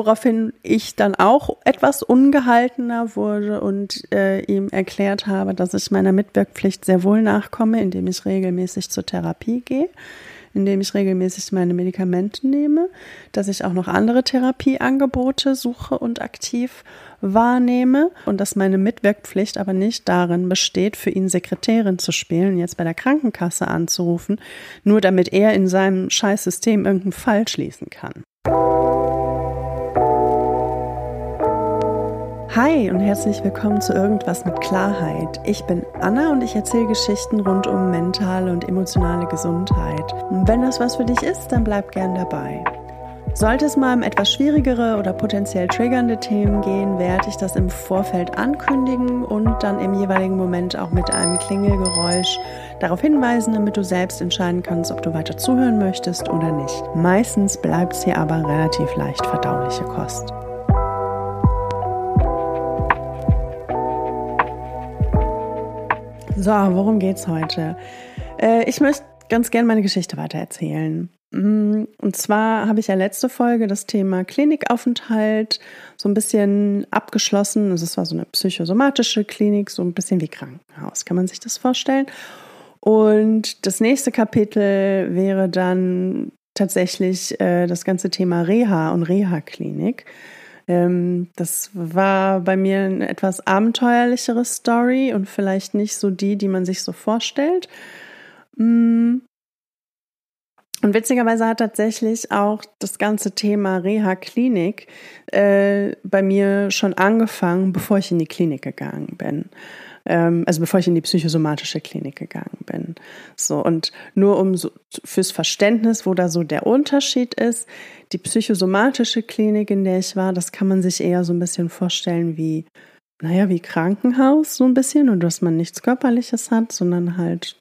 woraufhin ich dann auch etwas ungehaltener wurde und äh, ihm erklärt habe, dass ich meiner Mitwirkpflicht sehr wohl nachkomme, indem ich regelmäßig zur Therapie gehe, indem ich regelmäßig meine Medikamente nehme, dass ich auch noch andere Therapieangebote suche und aktiv wahrnehme und dass meine Mitwirkpflicht aber nicht darin besteht, für ihn Sekretärin zu spielen, jetzt bei der Krankenkasse anzurufen, nur damit er in seinem Scheißsystem irgendeinen Fall schließen kann. Hi und herzlich willkommen zu Irgendwas mit Klarheit. Ich bin Anna und ich erzähle Geschichten rund um mentale und emotionale Gesundheit. Und wenn das was für dich ist, dann bleib gern dabei. Sollte es mal um etwas schwierigere oder potenziell triggernde Themen gehen, werde ich das im Vorfeld ankündigen und dann im jeweiligen Moment auch mit einem Klingelgeräusch darauf hinweisen, damit du selbst entscheiden kannst, ob du weiter zuhören möchtest oder nicht. Meistens bleibt es hier aber relativ leicht verdauliche Kost. So, worum geht's heute? Äh, ich möchte ganz gerne meine Geschichte weitererzählen. Mm, und zwar habe ich ja letzte Folge das Thema Klinikaufenthalt so ein bisschen abgeschlossen. Also es war so eine psychosomatische Klinik, so ein bisschen wie Krankenhaus. Kann man sich das vorstellen? Und das nächste Kapitel wäre dann tatsächlich äh, das ganze Thema Reha und Reha-Klinik. Ähm, das war bei mir eine etwas abenteuerlichere Story und vielleicht nicht so die, die man sich so vorstellt. Mm. Und witzigerweise hat tatsächlich auch das ganze Thema Reha-Klinik äh, bei mir schon angefangen, bevor ich in die Klinik gegangen bin ähm, also bevor ich in die psychosomatische Klinik gegangen bin. So, und nur um so fürs Verständnis, wo da so der Unterschied ist, die psychosomatische Klinik, in der ich war, das kann man sich eher so ein bisschen vorstellen wie, naja, wie Krankenhaus, so ein bisschen, und dass man nichts Körperliches hat, sondern halt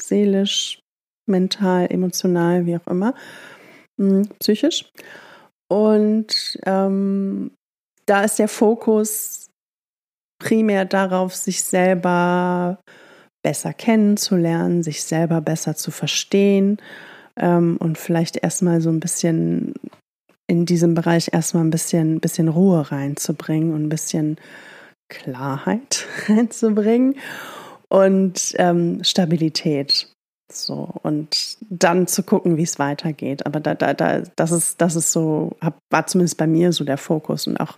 seelisch, mental, emotional, wie auch immer, hm, psychisch. Und ähm, da ist der Fokus primär darauf, sich selber besser kennenzulernen, sich selber besser zu verstehen ähm, und vielleicht erstmal so ein bisschen in diesem Bereich erstmal ein bisschen, bisschen Ruhe reinzubringen und ein bisschen Klarheit reinzubringen und ähm, Stabilität. So, und dann zu gucken, wie es weitergeht. Aber da, da, da, das ist, das ist so, hab, war zumindest bei mir so der Fokus. Und auch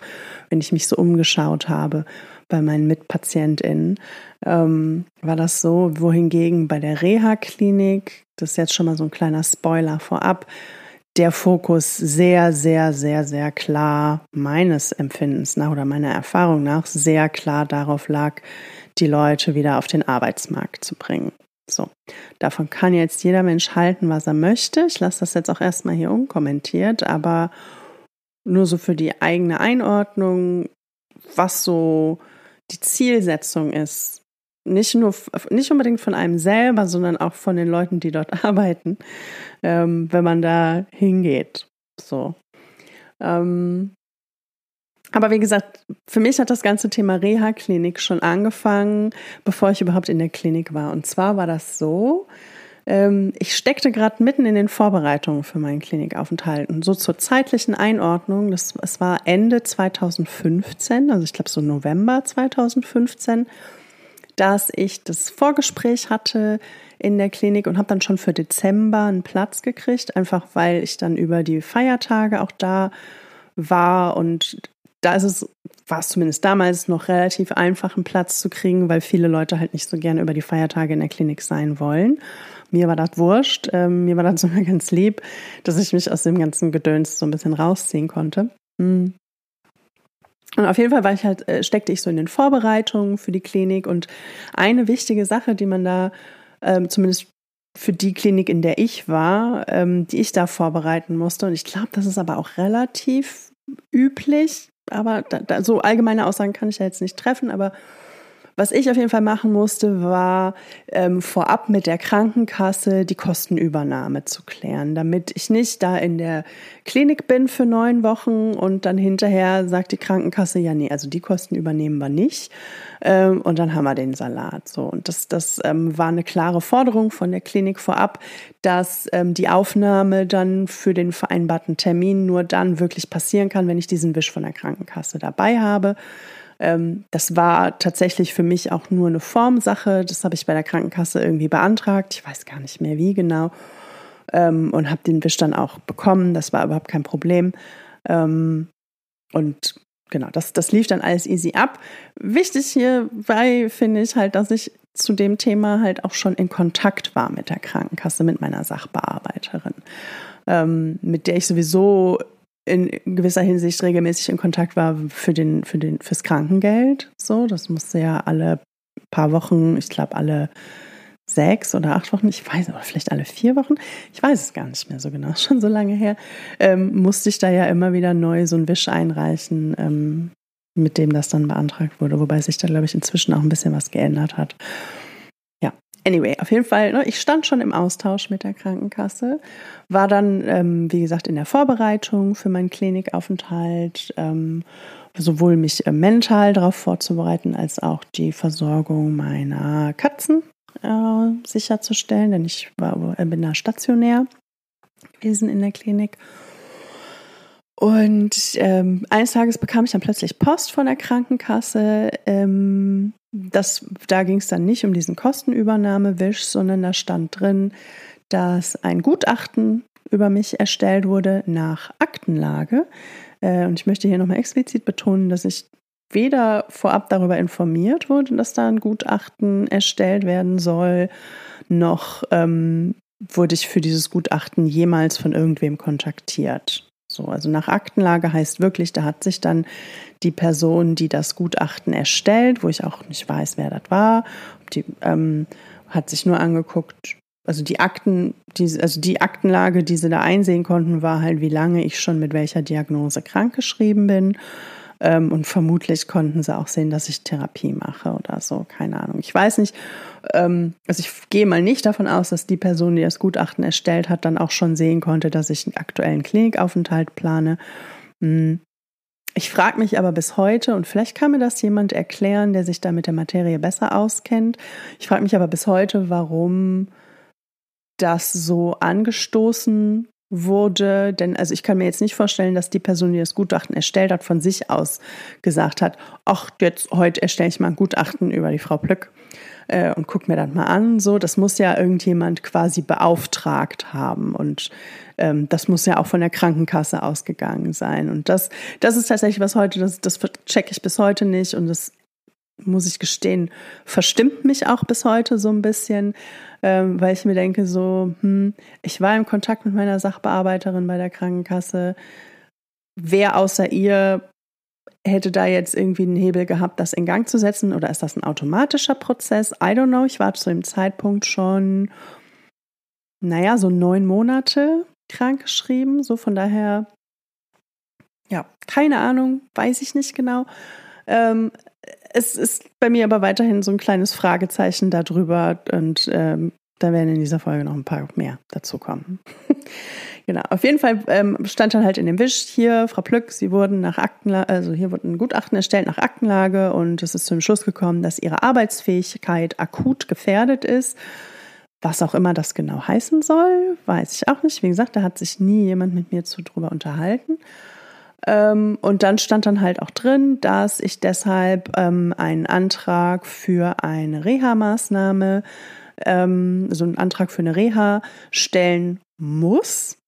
wenn ich mich so umgeschaut habe, bei meinen MitpatientInnen, ähm, war das so, wohingegen bei der Reha-Klinik, das ist jetzt schon mal so ein kleiner Spoiler vorab, der Fokus sehr, sehr, sehr, sehr klar meines Empfindens nach oder meiner Erfahrung nach sehr klar darauf lag, die Leute wieder auf den Arbeitsmarkt zu bringen. So, davon kann jetzt jeder Mensch halten, was er möchte. Ich lasse das jetzt auch erstmal hier unkommentiert, aber nur so für die eigene Einordnung, was so die Zielsetzung ist, nicht nur, nicht unbedingt von einem selber, sondern auch von den Leuten, die dort arbeiten, ähm, wenn man da hingeht. So. Ähm, aber wie gesagt, für mich hat das ganze Thema Reha-Klinik schon angefangen, bevor ich überhaupt in der Klinik war. Und zwar war das so, ähm, ich steckte gerade mitten in den Vorbereitungen für meinen Klinikaufenthalt. Und so zur zeitlichen Einordnung, das, es war Ende 2015, also ich glaube so November 2015, dass ich das Vorgespräch hatte in der Klinik und habe dann schon für Dezember einen Platz gekriegt, einfach weil ich dann über die Feiertage auch da war und da ist es, war es zumindest damals noch relativ einfach, einen Platz zu kriegen, weil viele Leute halt nicht so gerne über die Feiertage in der Klinik sein wollen. Mir war das wurscht. Ähm, mir war das sogar ganz lieb, dass ich mich aus dem ganzen Gedöns so ein bisschen rausziehen konnte. Mhm. Und auf jeden Fall war ich halt, äh, steckte ich so in den Vorbereitungen für die Klinik und eine wichtige Sache, die man da ähm, zumindest für die Klinik, in der ich war, ähm, die ich da vorbereiten musste. Und ich glaube, das ist aber auch relativ üblich. Aber da, da, so allgemeine Aussagen kann ich ja jetzt nicht treffen. Aber Was ich auf jeden Fall machen musste, war ähm, vorab mit der Krankenkasse die Kostenübernahme zu klären, damit ich nicht da in der Klinik bin für neun Wochen und dann hinterher sagt die Krankenkasse, ja, nee, also die Kosten übernehmen wir nicht. Ähm, und dann haben wir den Salat. So. Und das, das ähm, war eine klare Forderung von der Klinik vorab, dass ähm, die Aufnahme dann für den vereinbarten Termin nur dann wirklich passieren kann, wenn ich diesen Wisch von der Krankenkasse dabei habe. Ähm, das war tatsächlich für mich auch nur eine Formsache. Das habe ich bei der Krankenkasse irgendwie beantragt. Ich weiß gar nicht mehr wie genau. Ähm, und habe den Wisch dann auch bekommen. Das war überhaupt kein Problem. Ähm, und genau, das, das lief dann alles easy ab. Wichtig hierbei finde ich halt, dass ich zu dem Thema halt auch schon in Kontakt war mit der Krankenkasse, mit meiner Sachbearbeiterin, ähm, mit der ich sowieso in gewisser Hinsicht regelmäßig in Kontakt war für den, für den, fürs Krankengeld. So, das musste ja alle paar Wochen, ich glaube alle sechs oder acht Wochen, ich weiß, oder vielleicht alle vier Wochen, ich weiß es gar nicht mehr so genau, schon so lange her, ähm, musste ich da ja immer wieder neu so ein Wisch einreichen, ähm, mit dem das dann beantragt wurde, wobei sich da, glaube ich, inzwischen auch ein bisschen was geändert hat. Anyway, auf jeden Fall, ne, ich stand schon im Austausch mit der Krankenkasse, war dann, ähm, wie gesagt, in der Vorbereitung für meinen Klinikaufenthalt, ähm, sowohl mich äh, mental darauf vorzubereiten, als auch die Versorgung meiner Katzen äh, sicherzustellen, denn ich war, äh, bin da stationär gewesen in der Klinik. Und ähm, eines Tages bekam ich dann plötzlich Post von der Krankenkasse, ähm, das, da ging es dann nicht um diesen Kostenübernahmewisch, sondern da stand drin, dass ein Gutachten über mich erstellt wurde nach Aktenlage. Äh, und ich möchte hier nochmal explizit betonen, dass ich weder vorab darüber informiert wurde, dass da ein Gutachten erstellt werden soll, noch ähm, wurde ich für dieses Gutachten jemals von irgendwem kontaktiert. So, also nach Aktenlage heißt wirklich, da hat sich dann die Person, die das Gutachten erstellt, wo ich auch nicht weiß, wer das war, die ähm, hat sich nur angeguckt, also die Akten, die, also die Aktenlage, die sie da einsehen konnten, war halt, wie lange ich schon mit welcher Diagnose krankgeschrieben bin. Ähm, und vermutlich konnten sie auch sehen, dass ich Therapie mache oder so. Keine Ahnung. Ich weiß nicht. Ähm, also ich gehe mal nicht davon aus, dass die Person, die das Gutachten erstellt hat, dann auch schon sehen konnte, dass ich einen aktuellen Klinikaufenthalt plane. Hm. Ich frage mich aber bis heute, und vielleicht kann mir das jemand erklären, der sich da mit der Materie besser auskennt. Ich frage mich aber bis heute, warum das so angestoßen wurde, denn also ich kann mir jetzt nicht vorstellen, dass die Person, die das Gutachten erstellt hat, von sich aus gesagt hat, ach, jetzt heute erstelle ich mal ein Gutachten über die Frau Plück äh, und guck mir das mal an. So, das muss ja irgendjemand quasi beauftragt haben und ähm, das muss ja auch von der Krankenkasse ausgegangen sein. Und das, das ist tatsächlich was heute, das, das checke ich bis heute nicht und das muss ich gestehen, verstimmt mich auch bis heute so ein bisschen, ähm, weil ich mir denke, so, hm, ich war im Kontakt mit meiner Sachbearbeiterin bei der Krankenkasse. Wer außer ihr hätte da jetzt irgendwie einen Hebel gehabt, das in Gang zu setzen? Oder ist das ein automatischer Prozess? I don't know. Ich war zu dem Zeitpunkt schon, naja, so neun Monate krankgeschrieben. So von daher, ja, keine Ahnung, weiß ich nicht genau. Ähm, es ist bei mir aber weiterhin so ein kleines Fragezeichen darüber und ähm, da werden in dieser Folge noch ein paar mehr dazu kommen. genau, auf jeden Fall ähm, stand dann halt in dem Wisch hier, Frau Plück, Sie wurden nach Aktenlage, also hier wurden ein Gutachten erstellt nach Aktenlage und es ist zum Schluss gekommen, dass Ihre Arbeitsfähigkeit akut gefährdet ist. Was auch immer das genau heißen soll, weiß ich auch nicht. Wie gesagt, da hat sich nie jemand mit mir zu drüber unterhalten. Ähm, und dann stand dann halt auch drin, dass ich deshalb ähm, einen Antrag für eine Reha-Maßnahme, ähm, so einen Antrag für eine Reha stellen muss,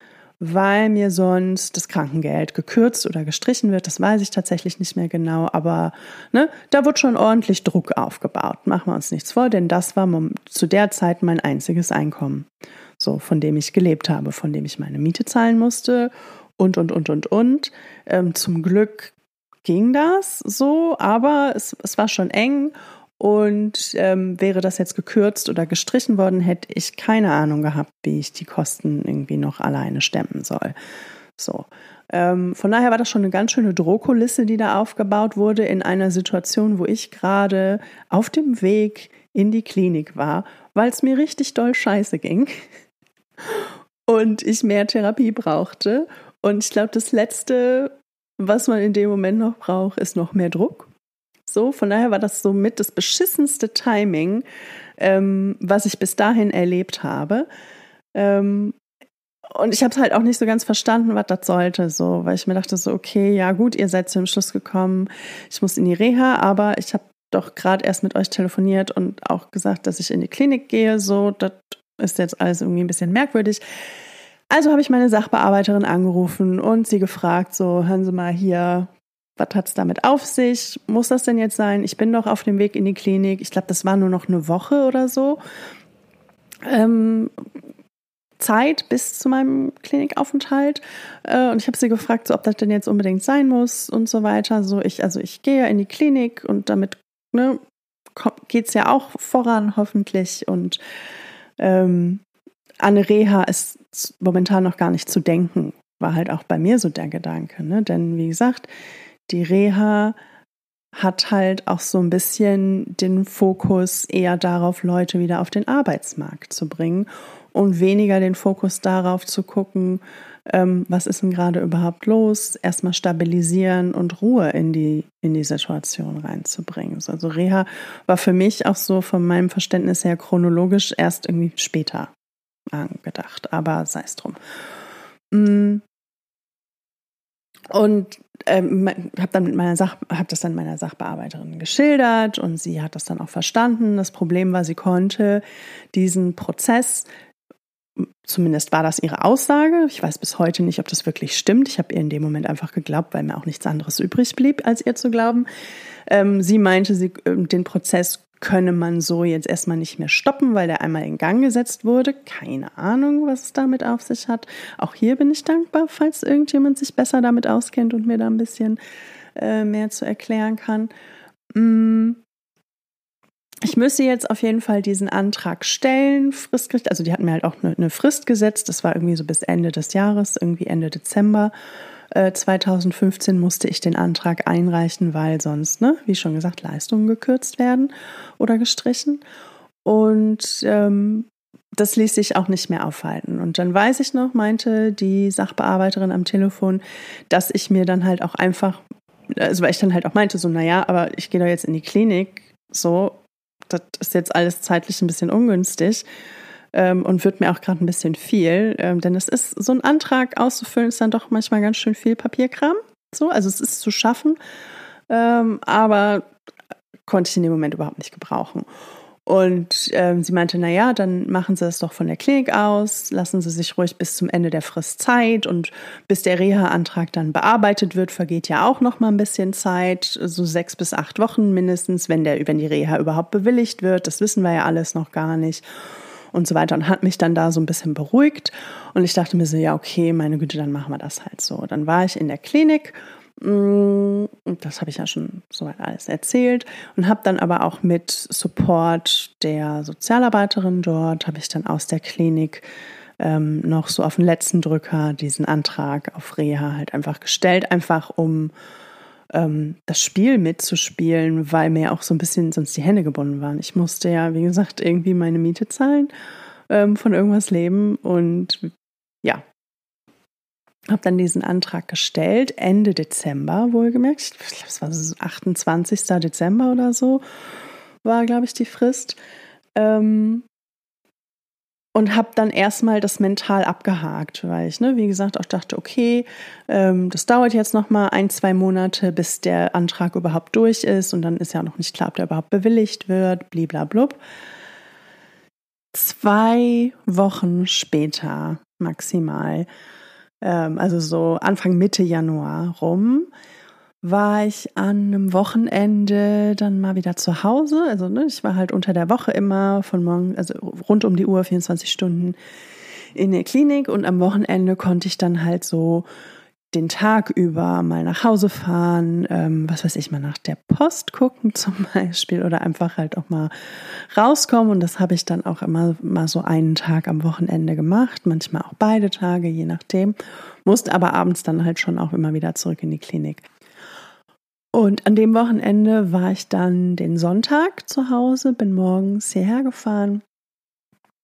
weil mir sonst das Krankengeld gekürzt oder gestrichen wird. Das weiß ich tatsächlich nicht mehr genau, aber ne, da wird schon ordentlich Druck aufgebaut. Machen wir uns nichts vor, denn das war zu der Zeit mein einziges Einkommen, so von dem ich gelebt habe, von dem ich meine Miete zahlen musste und, und, und, und, und. Ähm, zum Glück ging das so, aber es, es war schon eng und ähm, wäre das jetzt gekürzt oder gestrichen worden, hätte ich keine Ahnung gehabt, wie ich die Kosten irgendwie noch alleine stemmen soll. So. Ähm, von daher war das schon eine ganz schöne Drohkulisse, die da aufgebaut wurde in einer Situation, wo ich gerade auf dem Weg in die Klinik war, weil es mir richtig doll scheiße ging und ich mehr Therapie brauchte. Und ich glaube, das Letzte, was man in dem Moment noch braucht, ist noch mehr Druck. So, von daher war das so mit das beschissenste Timing, ähm, was ich bis dahin erlebt habe. Ähm, und ich habe es halt auch nicht so ganz verstanden, was das sollte, so, weil ich mir dachte so, okay, ja gut, ihr seid zu dem Schluss gekommen, ich muss in die Reha, aber ich habe doch gerade erst mit euch telefoniert und auch gesagt, dass ich in die Klinik gehe, so, das ist jetzt alles irgendwie ein bisschen merkwürdig. Also habe ich meine Sachbearbeiterin angerufen und sie gefragt, so, hören Sie mal hier, was hat es damit auf sich? Muss das denn jetzt sein? Ich bin doch auf dem Weg in die Klinik. Ich glaube, das war nur noch eine Woche oder so. Ähm, Zeit bis zu meinem Klinikaufenthalt. Äh, und ich habe sie gefragt, so, ob das denn jetzt unbedingt sein muss und so weiter. So, ich, also ich gehe ja in die Klinik und damit ne, geht es ja auch voran, hoffentlich. Und ähm, an Reha ist momentan noch gar nicht zu denken. War halt auch bei mir so der Gedanke. Ne? Denn wie gesagt, die Reha hat halt auch so ein bisschen den Fokus eher darauf, Leute wieder auf den Arbeitsmarkt zu bringen und weniger den Fokus darauf zu gucken, ähm, was ist denn gerade überhaupt los, erstmal stabilisieren und Ruhe in die, in die Situation reinzubringen. Also Reha war für mich auch so von meinem Verständnis her chronologisch erst irgendwie später angedacht, aber sei es drum. Mm. Und ähm, habe dann mit meiner Sach habe das dann meiner Sachbearbeiterin geschildert und sie hat das dann auch verstanden. Das Problem war, sie konnte diesen Prozess Zumindest war das ihre Aussage. Ich weiß bis heute nicht, ob das wirklich stimmt. Ich habe ihr in dem Moment einfach geglaubt, weil mir auch nichts anderes übrig blieb, als ihr zu glauben. Ähm, sie meinte, sie, äh, den Prozess könne man so jetzt erstmal nicht mehr stoppen, weil der einmal in Gang gesetzt wurde. Keine Ahnung, was es damit auf sich hat. Auch hier bin ich dankbar, falls irgendjemand sich besser damit auskennt und mir da ein bisschen äh, mehr zu erklären kann. Mm. Ich müsste jetzt auf jeden Fall diesen Antrag stellen, fristgerecht. Also die hatten mir halt auch eine, eine Frist gesetzt. Das war irgendwie so bis Ende des Jahres, irgendwie Ende Dezember. 2015 äh, musste ich den Antrag einreichen, weil sonst, ne, wie schon gesagt, Leistungen gekürzt werden oder gestrichen. Und ähm, das ließ sich auch nicht mehr aufhalten. Und dann weiß ich noch, meinte die Sachbearbeiterin am Telefon, dass ich mir dann halt auch einfach, also weil ich dann halt auch meinte, so, naja, aber ich gehe da jetzt in die Klinik, so, das ist jetzt alles zeitlich ein bisschen ungünstig ähm, und wird mir auch gerade ein bisschen viel, ähm, denn es ist so ein Antrag auszufüllen, ist dann doch manchmal ganz schön viel Papierkram. So, also es ist zu schaffen, ähm, aber konnte ich in dem Moment überhaupt nicht gebrauchen. Und ähm, sie meinte, na ja, dann machen Sie es doch von der Klinik aus, lassen Sie sich ruhig bis zum Ende der Frist Zeit und bis der Reha-Antrag dann bearbeitet wird, vergeht ja auch noch mal ein bisschen Zeit, so sechs bis acht Wochen mindestens, wenn der, wenn die Reha überhaupt bewilligt wird. Das wissen wir ja alles noch gar nicht und so weiter und hat mich dann da so ein bisschen beruhigt und ich dachte mir so, ja, okay, meine Güte, dann machen wir das halt so. Dann war ich in der Klinik mm, das habe ich ja schon soweit alles erzählt und habe dann aber auch mit Support der Sozialarbeiterin dort, habe ich dann aus der Klinik ähm, noch so auf den letzten Drücker diesen Antrag auf Reha halt einfach gestellt, einfach um ähm, das Spiel mitzuspielen, weil mir auch so ein bisschen sonst die Hände gebunden waren. Ich musste ja, wie gesagt, irgendwie meine Miete zahlen, ähm, von irgendwas leben und ja, habe dann diesen Antrag gestellt, Ende Dezember wohlgemerkt. Ich glaube, es war so 28. Dezember oder so, war, glaube ich, die Frist. Ähm, und habe dann erstmal das mental abgehakt, weil ich, ne, wie gesagt, auch dachte, okay, ähm, das dauert jetzt noch mal ein, zwei Monate, bis der Antrag überhaupt durch ist und dann ist ja noch nicht klar, ob der überhaupt bewilligt wird, bliblablub. Zwei Wochen später maximal, ähm, also so Anfang Mitte Januar rum, war ich an einem Wochenende dann mal wieder zu Hause. Also ne, ich war halt unter der Woche immer von morgen, also rund um die Uhr, 24 Stunden in der Klinik und am Wochenende konnte ich dann halt so den Tag über mal nach Hause fahren, ähm, was weiß ich, mal nach der Post gucken zum Beispiel oder einfach halt auch mal rauskommen. Und das habe ich dann auch immer mal so einen Tag am Wochenende gemacht, manchmal auch beide Tage, je nachdem. Musste aber abends dann halt schon auch immer wieder zurück in die Klinik. Und an dem Wochenende war ich dann den Sonntag zu Hause, bin morgens hierher gefahren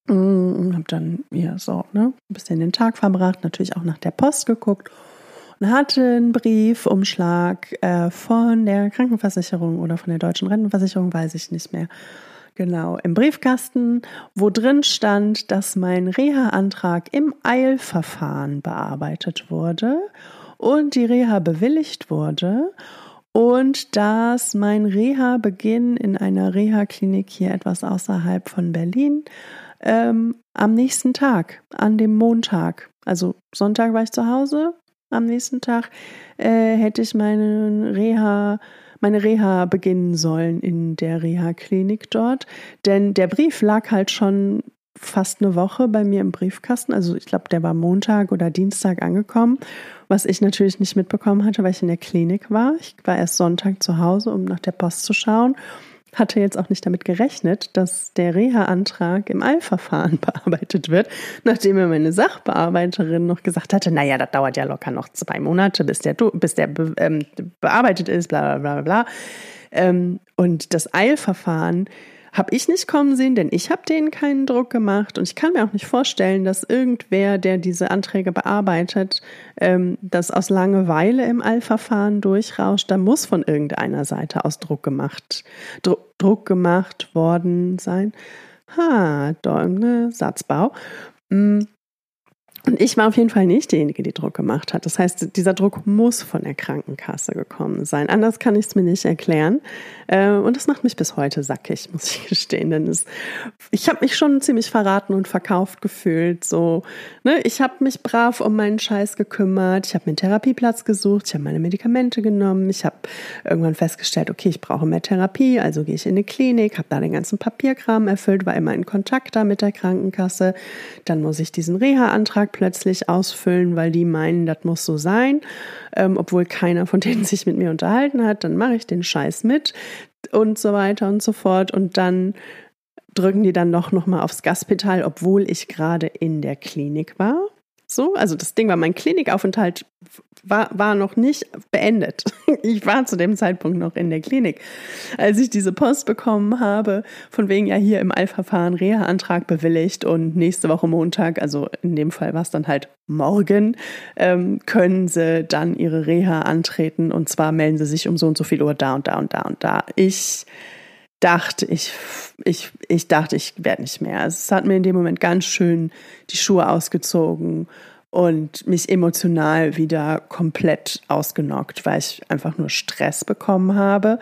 und habe dann hier so ne, ein bisschen den Tag verbracht, natürlich auch nach der Post geguckt und hatte einen Briefumschlag äh, von der Krankenversicherung oder von der deutschen Rentenversicherung, weiß ich nicht mehr. Genau, im Briefkasten, wo drin stand, dass mein Reha-Antrag im Eilverfahren bearbeitet wurde und die Reha bewilligt wurde und dass mein Reha-Beginn in einer Reha-Klinik hier etwas außerhalb von Berlin ähm, am nächsten Tag, an dem Montag, also Sonntag war ich zu Hause, am nächsten Tag äh, hätte ich meine Reha, meine Reha beginnen sollen in der Reha-Klinik dort. Denn der Brief lag halt schon fast eine Woche bei mir im Briefkasten. Also ich glaube, der war Montag oder Dienstag angekommen, was ich natürlich nicht mitbekommen hatte, weil ich in der Klinik war. Ich war erst Sonntag zu Hause, um nach der Post zu schauen hatte jetzt auch nicht damit gerechnet, dass der Reha-Antrag im Eilverfahren bearbeitet wird, nachdem mir meine Sachbearbeiterin noch gesagt hatte, naja, das dauert ja locker noch zwei Monate, bis der, bis der be, ähm, bearbeitet ist, bla bla bla bla. Ähm, und das Eilverfahren habe ich nicht kommen sehen, denn ich habe denen keinen Druck gemacht und ich kann mir auch nicht vorstellen, dass irgendwer, der diese Anträge bearbeitet, ähm, das aus Langeweile im Allverfahren durchrauscht. Da muss von irgendeiner Seite aus Druck gemacht, Dru Druck gemacht worden sein. Ha, da ne, Satzbau. Mm. Und ich war auf jeden Fall nicht diejenige, die Druck gemacht hat. Das heißt, dieser Druck muss von der Krankenkasse gekommen sein. Anders kann ich es mir nicht erklären. Äh, und das macht mich bis heute sackig, muss ich gestehen. Denn es, ich habe mich schon ziemlich verraten und verkauft gefühlt. So, ne? Ich habe mich brav um meinen Scheiß gekümmert. Ich habe mir einen Therapieplatz gesucht. Ich habe meine Medikamente genommen. Ich habe irgendwann festgestellt, okay, ich brauche mehr Therapie. Also gehe ich in eine Klinik, habe da den ganzen Papierkram erfüllt, war immer in Kontakt da mit der Krankenkasse. Dann muss ich diesen Reha-Antrag plötzlich ausfüllen, weil die meinen, das muss so sein, ähm, obwohl keiner von denen sich mit mir unterhalten hat. Dann mache ich den Scheiß mit und so weiter und so fort. Und dann drücken die dann doch nochmal aufs Gaspedal, obwohl ich gerade in der Klinik war. So, also das Ding war, mein Klinikaufenthalt war, war noch nicht beendet. Ich war zu dem Zeitpunkt noch in der Klinik. Als ich diese Post bekommen habe, von wegen ja hier im Eilverfahren Reha-Antrag bewilligt und nächste Woche Montag, also in dem Fall war es dann halt morgen, ähm, können sie dann ihre Reha antreten und zwar melden sie sich um so und so viel Uhr da und da und da und da. Ich dachte, ich, ich, ich dachte, ich werde nicht mehr. Also es hat mir in dem Moment ganz schön die Schuhe ausgezogen und mich emotional wieder komplett ausgenockt, weil ich einfach nur Stress bekommen habe.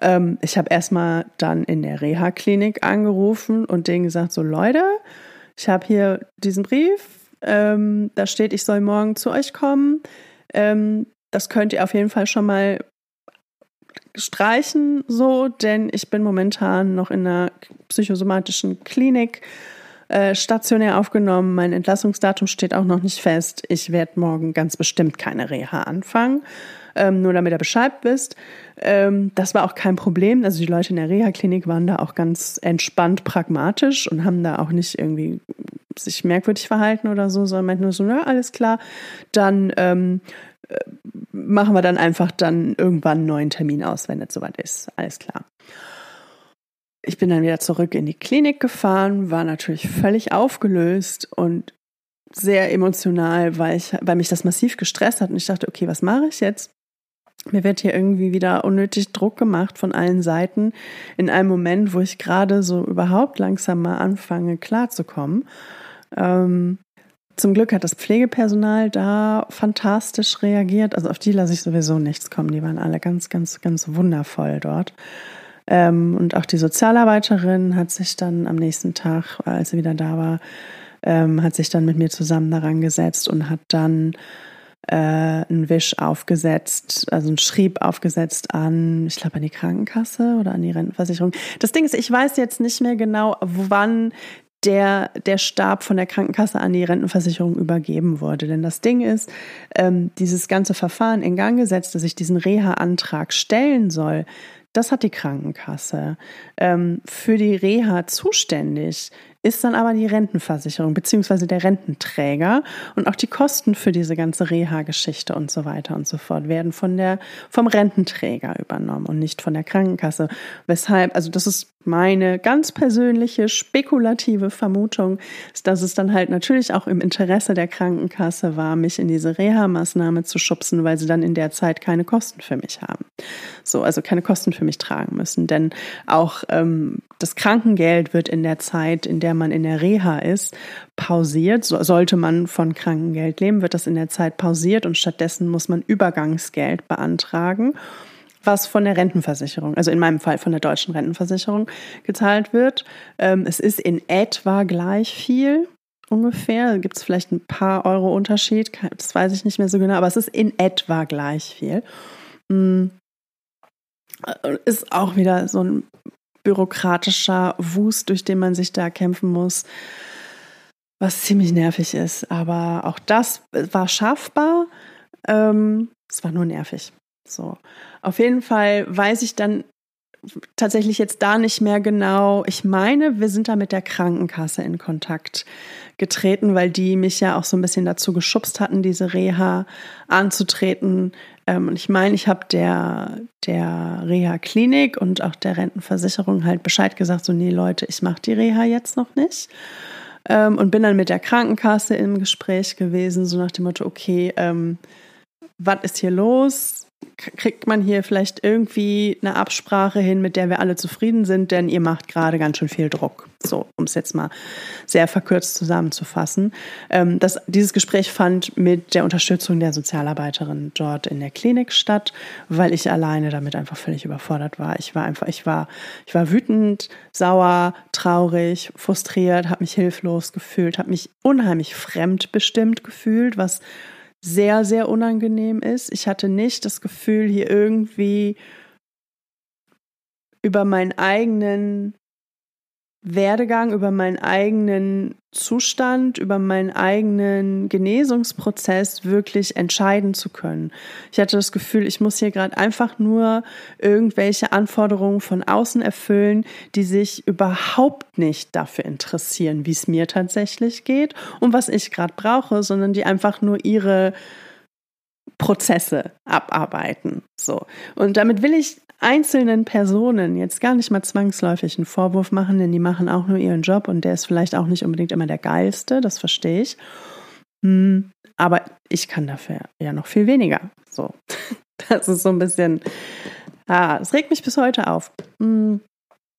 Ähm, ich habe erstmal dann in der Reha-Klinik angerufen und denen gesagt, so Leute, ich habe hier diesen Brief, ähm, da steht, ich soll morgen zu euch kommen. Ähm, das könnt ihr auf jeden Fall schon mal streichen, so, denn ich bin momentan noch in einer psychosomatischen Klinik äh, stationär aufgenommen. Mein Entlassungsdatum steht auch noch nicht fest. Ich werde morgen ganz bestimmt keine Reha anfangen. Ähm, nur damit ihr Bescheid wisst. Ähm, das war auch kein Problem. Also die Leute in der Reha-Klinik waren da auch ganz entspannt pragmatisch und haben da auch nicht irgendwie sich merkwürdig verhalten oder so, sondern meinten nur so, na, alles klar, dann ähm, äh, machen wir dann einfach dann irgendwann einen neuen Termin aus, wenn es soweit ist. Alles klar. Ich bin dann wieder zurück in die Klinik gefahren, war natürlich völlig aufgelöst und sehr emotional, weil, ich, weil mich das massiv gestresst hat. Und ich dachte, okay, was mache ich jetzt? Mir wird hier irgendwie wieder unnötig Druck gemacht von allen Seiten in einem Moment, wo ich gerade so überhaupt langsam mal anfange, klarzukommen. Ähm, zum Glück hat das Pflegepersonal da fantastisch reagiert. Also auf die lasse ich sowieso nichts kommen. Die waren alle ganz, ganz, ganz wundervoll dort. Ähm, und auch die Sozialarbeiterin hat sich dann am nächsten Tag, als sie wieder da war, ähm, hat sich dann mit mir zusammen daran gesetzt und hat dann äh, einen Wisch aufgesetzt, also einen Schrieb aufgesetzt an, ich glaube, an die Krankenkasse oder an die Rentenversicherung. Das Ding ist, ich weiß jetzt nicht mehr genau, wann der, der Stab von der Krankenkasse an die Rentenversicherung übergeben wurde. Denn das Ding ist, ähm, dieses ganze Verfahren in Gang gesetzt, dass ich diesen Reha-Antrag stellen soll, das hat die Krankenkasse. Ähm, für die Reha zuständig ist dann aber die Rentenversicherung bzw. der Rententräger und auch die Kosten für diese ganze Reha-Geschichte und so weiter und so fort werden von der, vom Rententräger übernommen und nicht von der Krankenkasse. Weshalb, also das ist meine ganz persönliche spekulative Vermutung, dass es dann halt natürlich auch im Interesse der Krankenkasse war, mich in diese Reha-Maßnahme zu schubsen, weil sie dann in der Zeit keine Kosten für mich haben. So, also keine Kosten für mich tragen müssen. Denn auch ähm, das Krankengeld wird in der Zeit, in der man in der Reha ist, pausiert. So, sollte man von Krankengeld leben, wird das in der Zeit pausiert und stattdessen muss man Übergangsgeld beantragen was von der Rentenversicherung, also in meinem Fall von der deutschen Rentenversicherung gezahlt wird. Ähm, es ist in etwa gleich viel ungefähr. Gibt es vielleicht ein paar Euro Unterschied, das weiß ich nicht mehr so genau, aber es ist in etwa gleich viel. Mm. Ist auch wieder so ein bürokratischer Wust, durch den man sich da kämpfen muss, was ziemlich nervig ist. Aber auch das war schaffbar. Ähm, es war nur nervig. So. Auf jeden Fall weiß ich dann tatsächlich jetzt da nicht mehr genau. Ich meine, wir sind da mit der Krankenkasse in Kontakt getreten, weil die mich ja auch so ein bisschen dazu geschubst hatten, diese Reha anzutreten. Ähm, und ich meine, ich habe der, der Reha-Klinik und auch der Rentenversicherung halt Bescheid gesagt, so, nee Leute, ich mache die Reha jetzt noch nicht. Ähm, und bin dann mit der Krankenkasse im Gespräch gewesen, so nach dem Motto, okay, ähm, was ist hier los? kriegt man hier vielleicht irgendwie eine Absprache hin, mit der wir alle zufrieden sind, denn ihr macht gerade ganz schön viel Druck. So, um es jetzt mal sehr verkürzt zusammenzufassen. Ähm, das, dieses Gespräch fand mit der Unterstützung der Sozialarbeiterin dort in der Klinik statt, weil ich alleine damit einfach völlig überfordert war. Ich war einfach, ich war, ich war wütend, sauer, traurig, frustriert, habe mich hilflos gefühlt, habe mich unheimlich fremdbestimmt gefühlt, was sehr, sehr unangenehm ist. Ich hatte nicht das Gefühl, hier irgendwie über meinen eigenen Werdegang, über meinen eigenen Zustand, über meinen eigenen Genesungsprozess wirklich entscheiden zu können. Ich hatte das Gefühl, ich muss hier gerade einfach nur irgendwelche Anforderungen von außen erfüllen, die sich überhaupt nicht dafür interessieren, wie es mir tatsächlich geht und was ich gerade brauche, sondern die einfach nur ihre Prozesse abarbeiten. So. Und damit will ich einzelnen Personen jetzt gar nicht mal zwangsläufig einen Vorwurf machen, denn die machen auch nur ihren Job und der ist vielleicht auch nicht unbedingt immer der geilste, das verstehe ich. Hm, aber ich kann dafür ja noch viel weniger. So. Das ist so ein bisschen, ah, es regt mich bis heute auf. Hm.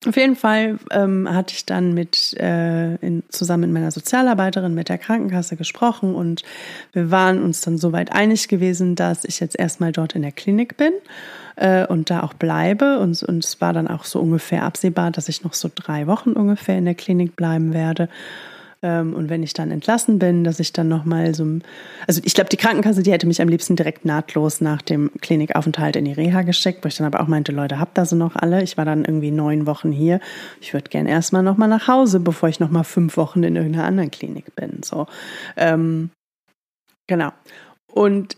Auf jeden Fall ähm, hatte ich dann mit äh, in, zusammen mit meiner Sozialarbeiterin mit der Krankenkasse gesprochen und wir waren uns dann soweit einig gewesen, dass ich jetzt erstmal dort in der Klinik bin äh, und da auch bleibe. Und, und es war dann auch so ungefähr absehbar, dass ich noch so drei Wochen ungefähr in der Klinik bleiben werde ähm, und wenn ich dann entlassen bin, dass ich dann nochmal so, also ich glaube, die Krankenkasse, die hätte mich am liebsten direkt nahtlos nach dem Klinikaufenthalt in die Reha geschickt, wo ich dann aber auch meinte, Leute, habt ihr sie noch alle? Ich war dann irgendwie neun Wochen hier. Ich würde gern erstmal nochmal nach Hause, bevor ich nochmal fünf Wochen in irgendeiner anderen Klinik bin. So, ähm, genau. Und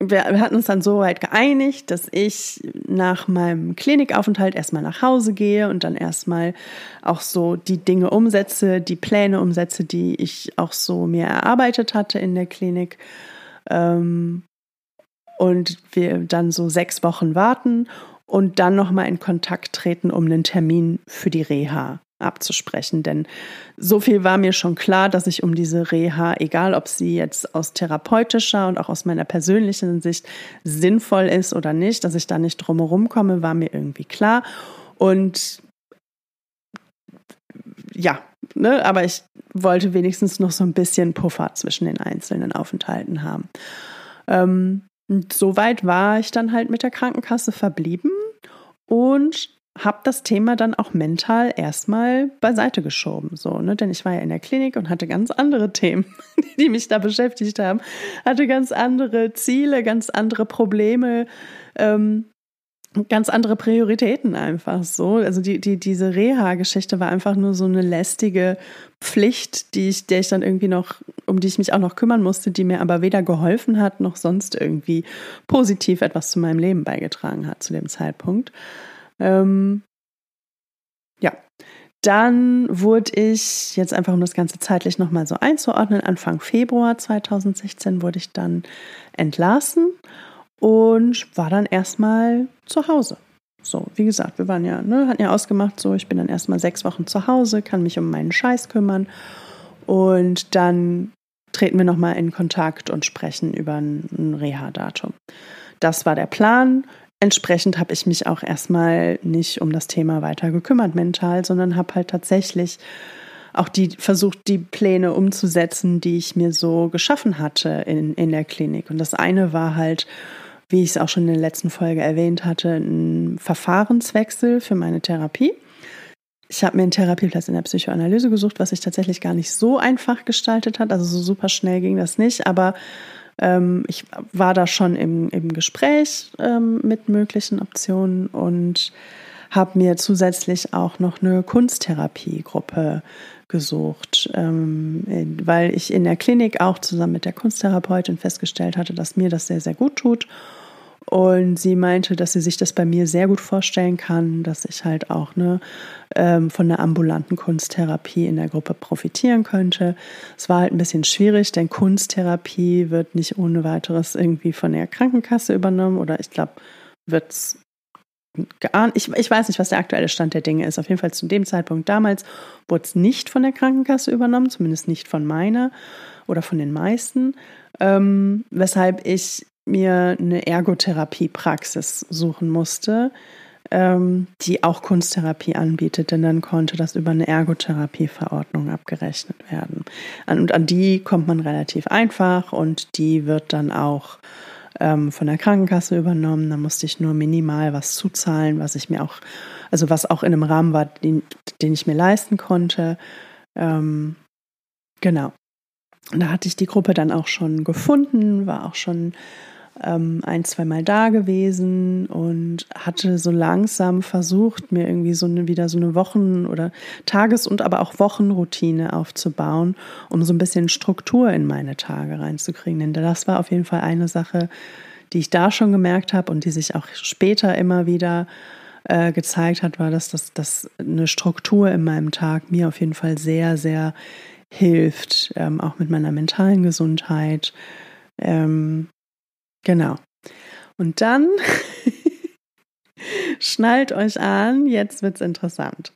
wir, wir hatten uns dann so weit geeinigt, dass ich nach meinem Klinikaufenthalt erstmal nach Hause gehe und dann erstmal auch so die Dinge umsetze, die Pläne umsetze, die ich auch so mir erarbeitet hatte in der Klinik. Ähm, und wir dann so sechs Wochen warten und dann nochmal in Kontakt treten, um einen Termin für die Reha abzusprechen. Denn so viel war mir schon klar, dass ich um diese Reha, egal ob sie jetzt aus therapeutischer und auch aus meiner persönlichen Sicht sinnvoll ist oder nicht, dass ich da nicht drumherum komme, war mir irgendwie klar. Und ja, ne, aber ich wollte wenigstens noch so ein bisschen Puffer zwischen den einzelnen Aufenthalten haben. Ähm, Soweit war ich dann halt mit der Krankenkasse verblieben und habe das Thema dann auch mental erstmal beiseite geschoben, so, ne? Denn ich war ja in der Klinik und hatte ganz andere Themen, die mich da beschäftigt haben, hatte ganz andere Ziele, ganz andere Probleme. Ähm, ganz andere Prioritäten einfach so. Also die, die, diese Reha-Geschichte war einfach nur so eine lästige Pflicht, die ich, der ich dann irgendwie noch, um die ich mich auch noch kümmern musste, die mir aber weder geholfen hat, noch sonst irgendwie positiv etwas zu meinem Leben beigetragen hat zu dem Zeitpunkt. Ähm, ja. Dann wurde ich, jetzt einfach um das Ganze zeitlich nochmal so einzuordnen, Anfang Februar 2016 wurde ich dann entlassen und war dann erstmal zu Hause. So, wie gesagt, wir waren ja, ne, hatten ja ausgemacht, so, ich bin dann erstmal sechs Wochen zu Hause, kann mich um meinen Scheiß kümmern und dann treten wir nochmal in Kontakt und sprechen über ein, Reha-Datum. Das war der Plan. Entsprechend habe ich mich auch erstmal nicht um das Thema weiter gekümmert mental, sondern habe halt tatsächlich auch die versucht, die Pläne umzusetzen, die ich mir so geschaffen hatte in, in der Klinik. Und das eine war halt, wie ich es auch schon in der letzten Folge erwähnt hatte, ein Verfahrenswechsel für meine Therapie. Ich habe mir einen Therapieplatz in der Psychoanalyse gesucht, was sich tatsächlich gar nicht so einfach gestaltet hat. Also so super schnell ging das nicht, aber ähm, ich war da schon im, im Gespräch ähm, mit möglichen Optionen und habe mir zusätzlich auch noch eine Kunsttherapiegruppe gesucht, ähm, weil ich in der Klinik auch zusammen mit der Kunsttherapeutin festgestellt hatte, dass mir das sehr, sehr gut tut. Und sie meinte, dass sie sich das bei mir sehr gut vorstellen kann, dass ich halt auch ne, ähm, von der ambulanten Kunsttherapie in der Gruppe profitieren könnte. Es war halt ein bisschen schwierig, denn Kunsttherapie wird nicht ohne weiteres irgendwie von der Krankenkasse übernommen oder ich glaube, wird es geahnt. Ich, ich weiß nicht, was der aktuelle Stand der Dinge ist. Auf jeden Fall zu dem Zeitpunkt damals wurde es nicht von der Krankenkasse übernommen, zumindest nicht von meiner oder von den meisten, ähm, weshalb ich mir eine Ergotherapiepraxis suchen musste, ähm, die auch Kunsttherapie anbietet, denn dann konnte das über eine Ergotherapieverordnung abgerechnet werden. Und an die kommt man relativ einfach und die wird dann auch ähm, von der Krankenkasse übernommen. Da musste ich nur minimal was zuzahlen, was ich mir auch, also was auch in einem Rahmen war, den, den ich mir leisten konnte. Ähm, genau. Da hatte ich die Gruppe dann auch schon gefunden, war auch schon ähm, ein, zwei Mal da gewesen und hatte so langsam versucht, mir irgendwie so eine, wieder so eine Wochen- oder Tages- und aber auch Wochenroutine aufzubauen, um so ein bisschen Struktur in meine Tage reinzukriegen. Denn das war auf jeden Fall eine Sache, die ich da schon gemerkt habe und die sich auch später immer wieder äh, gezeigt hat, war, dass das dass eine Struktur in meinem Tag mir auf jeden Fall sehr, sehr hilft, ähm, auch mit meiner mentalen Gesundheit. Ähm, Genau. Und dann schnallt euch an, jetzt wird's interessant.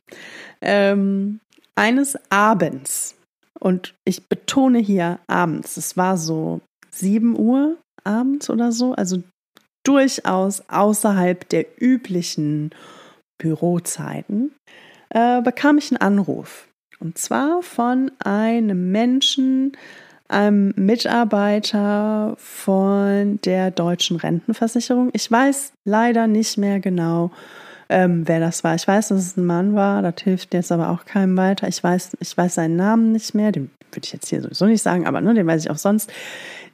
Ähm, eines Abends, und ich betone hier abends, es war so 7 Uhr abends oder so, also durchaus außerhalb der üblichen Bürozeiten, äh, bekam ich einen Anruf. Und zwar von einem Menschen, einem Mitarbeiter von der deutschen Rentenversicherung. Ich weiß leider nicht mehr genau, ähm, wer das war. Ich weiß, dass es ein Mann war, das hilft jetzt aber auch keinem weiter. Ich weiß, ich weiß seinen Namen nicht mehr, den würde ich jetzt hier sowieso nicht sagen, aber ne, den weiß ich auch sonst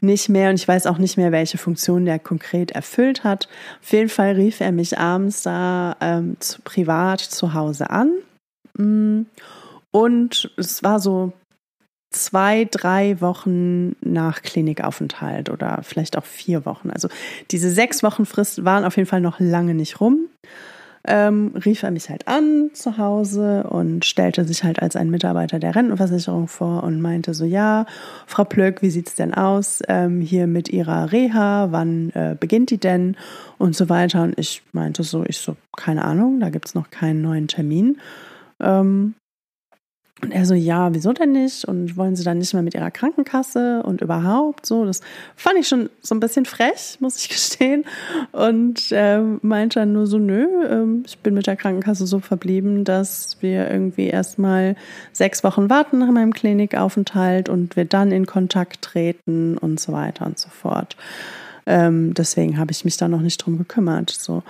nicht mehr und ich weiß auch nicht mehr, welche Funktion der konkret erfüllt hat. Auf jeden Fall rief er mich abends da ähm, zu, privat zu Hause an. Mm. Und es war so zwei, drei Wochen nach Klinikaufenthalt oder vielleicht auch vier Wochen. Also diese sechs Wochen Frist waren auf jeden Fall noch lange nicht rum. Ähm, rief er mich halt an zu Hause und stellte sich halt als ein Mitarbeiter der Rentenversicherung vor und meinte so, ja, Frau Plöck, wie sieht's denn aus ähm, hier mit Ihrer Reha? Wann äh, beginnt die denn? Und so weiter. Und ich meinte so, ich so, keine Ahnung, da gibt's noch keinen neuen Termin. Ähm, und er so, ja, wieso denn nicht? Und wollen Sie dann nicht mehr mit Ihrer Krankenkasse und überhaupt so? Das fand ich schon so ein bisschen frech, muss ich gestehen. Und äh, meinte dann nur so, nö, äh, ich bin mit der Krankenkasse so verblieben, dass wir irgendwie erstmal sechs Wochen warten nach meinem Klinikaufenthalt und wir dann in Kontakt treten und so weiter und so fort. Ähm, deswegen habe ich mich da noch nicht drum gekümmert. So.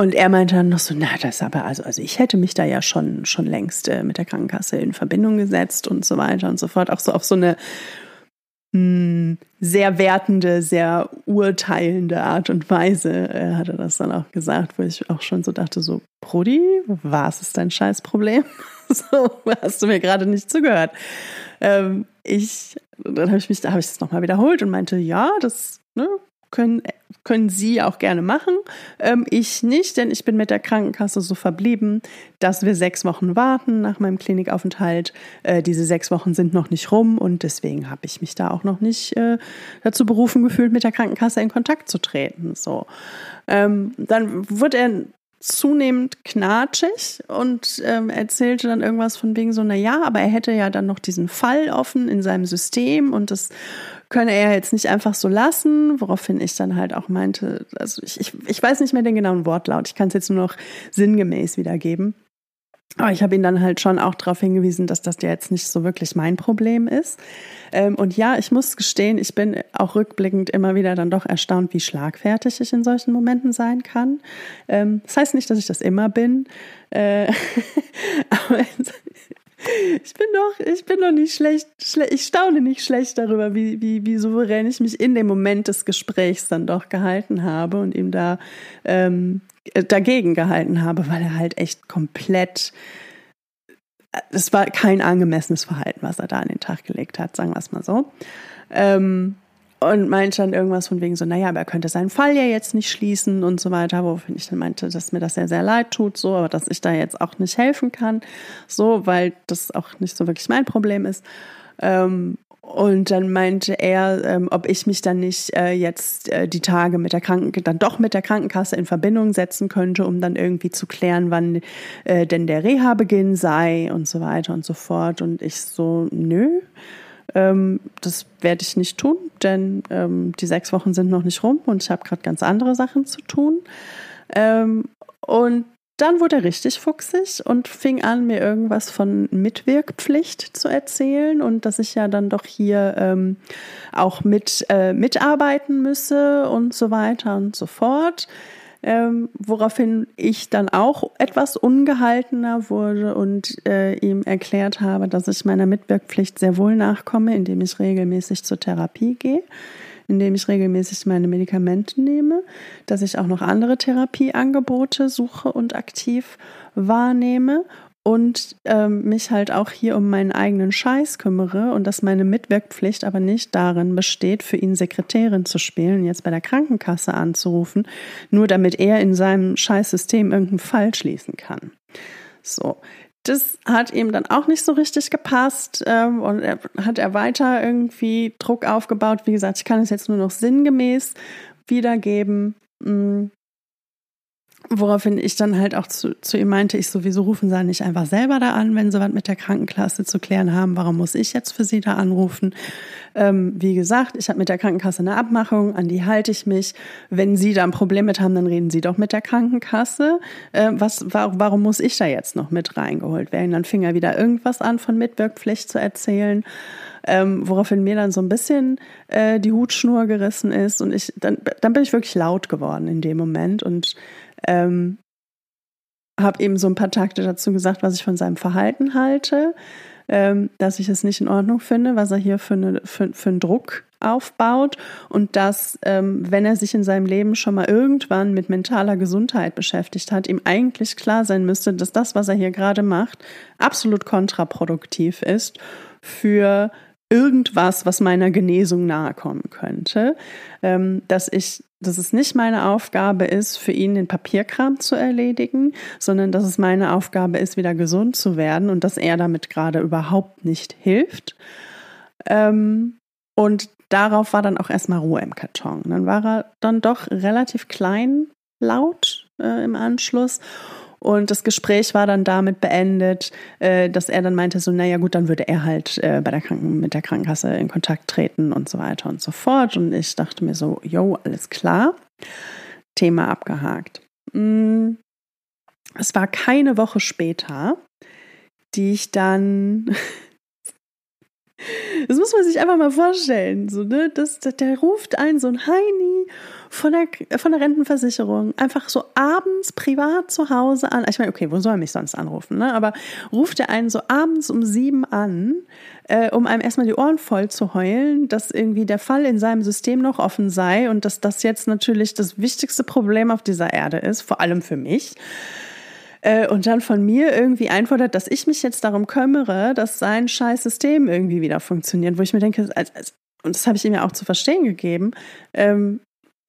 Und er meinte dann noch so, na, das aber, also, also ich hätte mich da ja schon, schon längst äh, mit der Krankenkasse in Verbindung gesetzt und so weiter und so fort. Auch so auf so eine hm, sehr wertende, sehr urteilende Art und Weise äh, hat er das dann auch gesagt, wo ich auch schon so dachte, so, Brudi, was ist dein Scheißproblem? so, hast du mir gerade nicht zugehört. Ähm, ich, dann habe ich mich, da habe ich es nochmal wiederholt und meinte, ja, das ne, können, können Sie auch gerne machen. Ähm, ich nicht, denn ich bin mit der Krankenkasse so verblieben, dass wir sechs Wochen warten nach meinem Klinikaufenthalt. Äh, diese sechs Wochen sind noch nicht rum und deswegen habe ich mich da auch noch nicht äh, dazu berufen gefühlt, mit der Krankenkasse in Kontakt zu treten. So. Ähm, dann wurde er zunehmend knatschig und ähm, erzählte dann irgendwas von wegen so, na ja, aber er hätte ja dann noch diesen Fall offen in seinem System und das könne er jetzt nicht einfach so lassen, woraufhin ich dann halt auch meinte, also ich, ich, ich weiß nicht mehr den genauen Wortlaut, ich kann es jetzt nur noch sinngemäß wiedergeben. Aber ich habe ihn dann halt schon auch darauf hingewiesen, dass das ja jetzt nicht so wirklich mein Problem ist. Ähm, und ja, ich muss gestehen, ich bin auch rückblickend immer wieder dann doch erstaunt, wie schlagfertig ich in solchen Momenten sein kann. Ähm, das heißt nicht, dass ich das immer bin. Äh, aber ich bin doch, ich bin doch nicht schlecht, ich staune nicht schlecht darüber, wie, wie, wie souverän ich mich in dem Moment des Gesprächs dann doch gehalten habe und ihm da ähm, dagegen gehalten habe, weil er halt echt komplett, es war kein angemessenes Verhalten, was er da an den Tag gelegt hat, sagen wir es mal so. Ähm, und meinte dann irgendwas von wegen so, naja, aber er könnte seinen Fall ja jetzt nicht schließen und so weiter, wofür ich dann meinte, dass mir das sehr, sehr leid tut, so, aber dass ich da jetzt auch nicht helfen kann, so, weil das auch nicht so wirklich mein Problem ist. Ähm, und dann meinte er, ähm, ob ich mich dann nicht äh, jetzt äh, die Tage mit der Kranken dann doch mit der Krankenkasse in Verbindung setzen könnte, um dann irgendwie zu klären, wann äh, denn der Reha-Beginn sei und so weiter und so fort. Und ich so, nö. Ähm, das werde ich nicht tun, denn ähm, die sechs Wochen sind noch nicht rum und ich habe gerade ganz andere Sachen zu tun. Ähm, und dann wurde er richtig fuchsig und fing an, mir irgendwas von Mitwirkpflicht zu erzählen und dass ich ja dann doch hier ähm, auch mit äh, mitarbeiten müsse und so weiter und so fort ähm, woraufhin ich dann auch etwas ungehaltener wurde und äh, ihm erklärt habe, dass ich meiner Mitwirkpflicht sehr wohl nachkomme, indem ich regelmäßig zur Therapie gehe, indem ich regelmäßig meine Medikamente nehme, dass ich auch noch andere Therapieangebote suche und aktiv wahrnehme und ähm, mich halt auch hier um meinen eigenen Scheiß kümmere und dass meine Mitwirkpflicht aber nicht darin besteht, für ihn Sekretärin zu spielen, jetzt bei der Krankenkasse anzurufen, nur damit er in seinem Scheißsystem irgendeinen Fall schließen kann. So. Das hat ihm dann auch nicht so richtig gepasst ähm, und er hat er weiter irgendwie Druck aufgebaut. Wie gesagt, ich kann es jetzt nur noch sinngemäß wiedergeben. Mm. Woraufhin ich dann halt auch zu, zu ihm meinte, ich sowieso rufen Sie nicht einfach selber da an, wenn Sie was mit der Krankenkasse zu klären haben. Warum muss ich jetzt für Sie da anrufen? Ähm, wie gesagt, ich habe mit der Krankenkasse eine Abmachung, an die halte ich mich. Wenn Sie da ein Problem mit haben, dann reden Sie doch mit der Krankenkasse. Äh, was, warum, warum muss ich da jetzt noch mit reingeholt werden? Dann fing er wieder irgendwas an von Mitwirkpflicht zu erzählen. Ähm, woraufhin mir dann so ein bisschen äh, die Hutschnur gerissen ist und ich dann, dann bin ich wirklich laut geworden in dem Moment und ähm, habe eben so ein paar Takte dazu gesagt, was ich von seinem Verhalten halte, ähm, dass ich es nicht in Ordnung finde, was er hier für, eine, für, für einen Druck aufbaut und dass, ähm, wenn er sich in seinem Leben schon mal irgendwann mit mentaler Gesundheit beschäftigt hat, ihm eigentlich klar sein müsste, dass das, was er hier gerade macht, absolut kontraproduktiv ist für irgendwas, was meiner Genesung nahe kommen könnte, ähm, dass ich, dass es nicht meine Aufgabe ist, für ihn den Papierkram zu erledigen, sondern dass es meine Aufgabe ist, wieder gesund zu werden und dass er damit gerade überhaupt nicht hilft. Ähm, und darauf war dann auch erstmal Ruhe im Karton. Dann war er dann doch relativ klein laut äh, im Anschluss und das Gespräch war dann damit beendet, äh, dass er dann meinte, so, naja gut, dann würde er halt äh, bei der Kranken mit der Krankenkasse in Kontakt treten und so weiter und so fort. Und ich dachte mir so, yo, alles klar. Thema abgehakt. Mm, es war keine Woche später, die ich dann Das muss man sich einfach mal vorstellen. So, ne? das, der ruft ein, so ein Heini von der, von der Rentenversicherung, einfach so abends privat zu Hause an. Ich meine, okay, wo soll er mich sonst anrufen? Ne? Aber ruft er einen so abends um sieben an, äh, um einem erstmal die Ohren voll zu heulen, dass irgendwie der Fall in seinem System noch offen sei und dass das jetzt natürlich das wichtigste Problem auf dieser Erde ist, vor allem für mich äh, und dann von mir irgendwie einfordert, dass ich mich jetzt darum kümmere, dass sein scheiß System irgendwie wieder funktioniert, wo ich mir denke, als, als, und das habe ich ihm ja auch zu verstehen gegeben, ähm,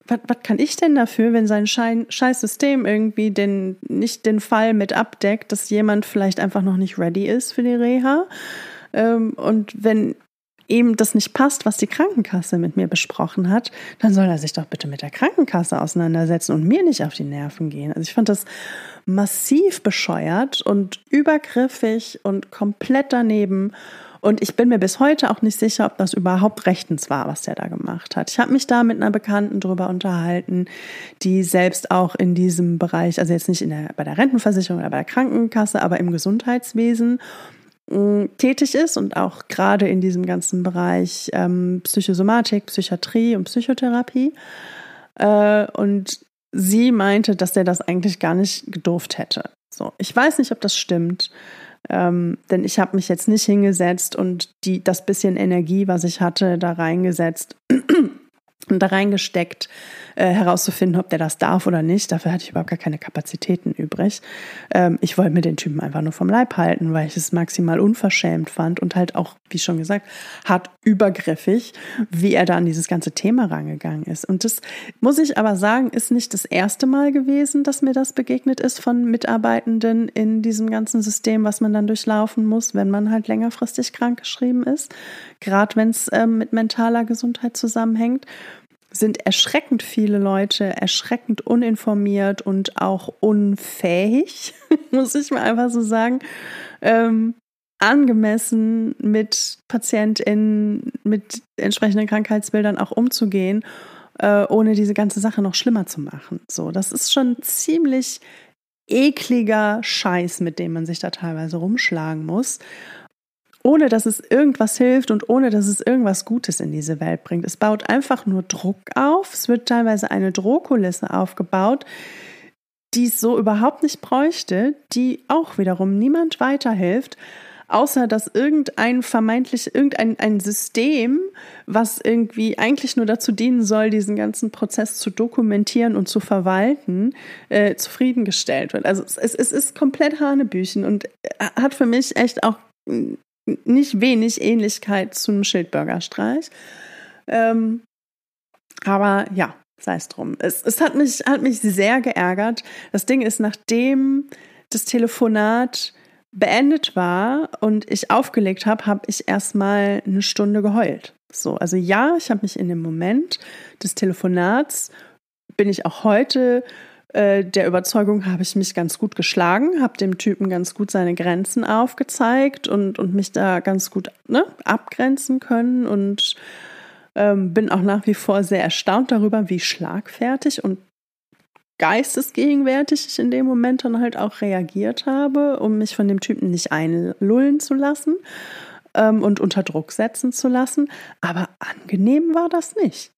was, kann ich denn dafür, wenn sein Schein, scheiß System irgendwie den, nicht den Fall mit abdeckt, dass jemand vielleicht einfach noch nicht ready ist für die Reha? Ähm, und wenn ihm das nicht passt, was die Krankenkasse mit mir besprochen hat, dann soll er sich doch bitte mit der Krankenkasse auseinandersetzen und mir nicht auf die Nerven gehen. Also ich fand das massiv bescheuert und übergriffig und komplett daneben. Und ich bin mir bis heute auch nicht sicher, ob das überhaupt rechtens war, was der da gemacht hat. Ich habe mich da mit einer Bekannten drüber unterhalten, die selbst auch in diesem Bereich, also jetzt nicht in der, bei der Rentenversicherung oder bei der Krankenkasse, aber im Gesundheitswesen tätig ist und auch gerade in diesem ganzen Bereich ähm, Psychosomatik, Psychiatrie und Psychotherapie. Äh, und sie meinte, dass der das eigentlich gar nicht gedurft hätte. So, ich weiß nicht, ob das stimmt, ähm, denn ich habe mich jetzt nicht hingesetzt und die das bisschen Energie, was ich hatte, da reingesetzt und da reingesteckt, äh, herauszufinden, ob der das darf oder nicht. Dafür hatte ich überhaupt gar keine Kapazitäten übrig. Ähm, ich wollte mir den Typen einfach nur vom Leib halten, weil ich es maximal unverschämt fand und halt auch, wie schon gesagt, hart übergriffig, wie er da an dieses ganze Thema rangegangen ist. Und das muss ich aber sagen, ist nicht das erste Mal gewesen, dass mir das begegnet ist von Mitarbeitenden in diesem ganzen System, was man dann durchlaufen muss, wenn man halt längerfristig krankgeschrieben ist. Gerade wenn es ähm, mit mentaler Gesundheit zusammenhängt sind erschreckend viele Leute erschreckend uninformiert und auch unfähig, muss ich mal einfach so sagen, ähm, angemessen mit PatientInnen, mit entsprechenden Krankheitsbildern auch umzugehen, äh, ohne diese ganze Sache noch schlimmer zu machen. So, das ist schon ziemlich ekliger Scheiß, mit dem man sich da teilweise rumschlagen muss ohne dass es irgendwas hilft und ohne dass es irgendwas Gutes in diese Welt bringt. Es baut einfach nur Druck auf. Es wird teilweise eine Drohkulisse aufgebaut, die es so überhaupt nicht bräuchte, die auch wiederum niemand weiterhilft, außer dass irgendein vermeintlich, irgendein ein System, was irgendwie eigentlich nur dazu dienen soll, diesen ganzen Prozess zu dokumentieren und zu verwalten, äh, zufriedengestellt wird. Also es, es ist komplett Hanebüchen und hat für mich echt auch nicht wenig Ähnlichkeit zu einem Schildbürgerstreich. Ähm, aber ja, sei es drum. Es, es hat, mich, hat mich sehr geärgert. Das Ding ist, nachdem das Telefonat beendet war und ich aufgelegt habe, habe ich erstmal eine Stunde geheult. So, also ja, ich habe mich in dem Moment des Telefonats bin ich auch heute äh, der Überzeugung habe ich mich ganz gut geschlagen, habe dem Typen ganz gut seine Grenzen aufgezeigt und, und mich da ganz gut ne, abgrenzen können und ähm, bin auch nach wie vor sehr erstaunt darüber, wie schlagfertig und geistesgegenwärtig ich in dem Moment dann halt auch reagiert habe, um mich von dem Typen nicht einlullen zu lassen ähm, und unter Druck setzen zu lassen. Aber angenehm war das nicht.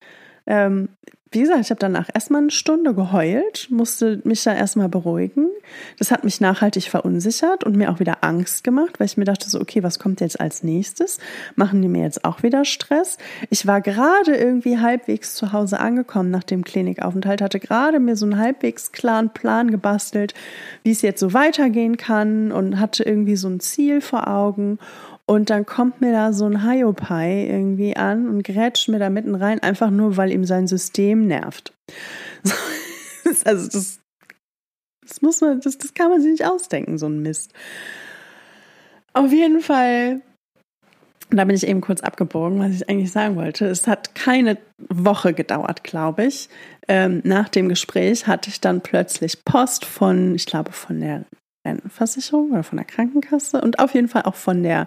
Ähm, wie gesagt, ich habe danach erstmal eine Stunde geheult, musste mich da erstmal beruhigen. Das hat mich nachhaltig verunsichert und mir auch wieder Angst gemacht, weil ich mir dachte so, okay, was kommt jetzt als nächstes? Machen die mir jetzt auch wieder Stress? Ich war gerade irgendwie halbwegs zu Hause angekommen nach dem Klinikaufenthalt, hatte gerade mir so einen halbwegs klaren Plan gebastelt, wie es jetzt so weitergehen kann und hatte irgendwie so ein Ziel vor Augen und dann kommt mir da so ein Hiopai irgendwie an und grätscht mir da mitten rein, einfach nur, weil ihm sein System nervt. also das, das muss man, das, das kann man sich nicht ausdenken, so ein Mist. Auf jeden Fall, da bin ich eben kurz abgebogen, was ich eigentlich sagen wollte. Es hat keine Woche gedauert, glaube ich. Ähm, nach dem Gespräch hatte ich dann plötzlich Post von, ich glaube, von der Rentenversicherung oder von der Krankenkasse und auf jeden Fall auch von der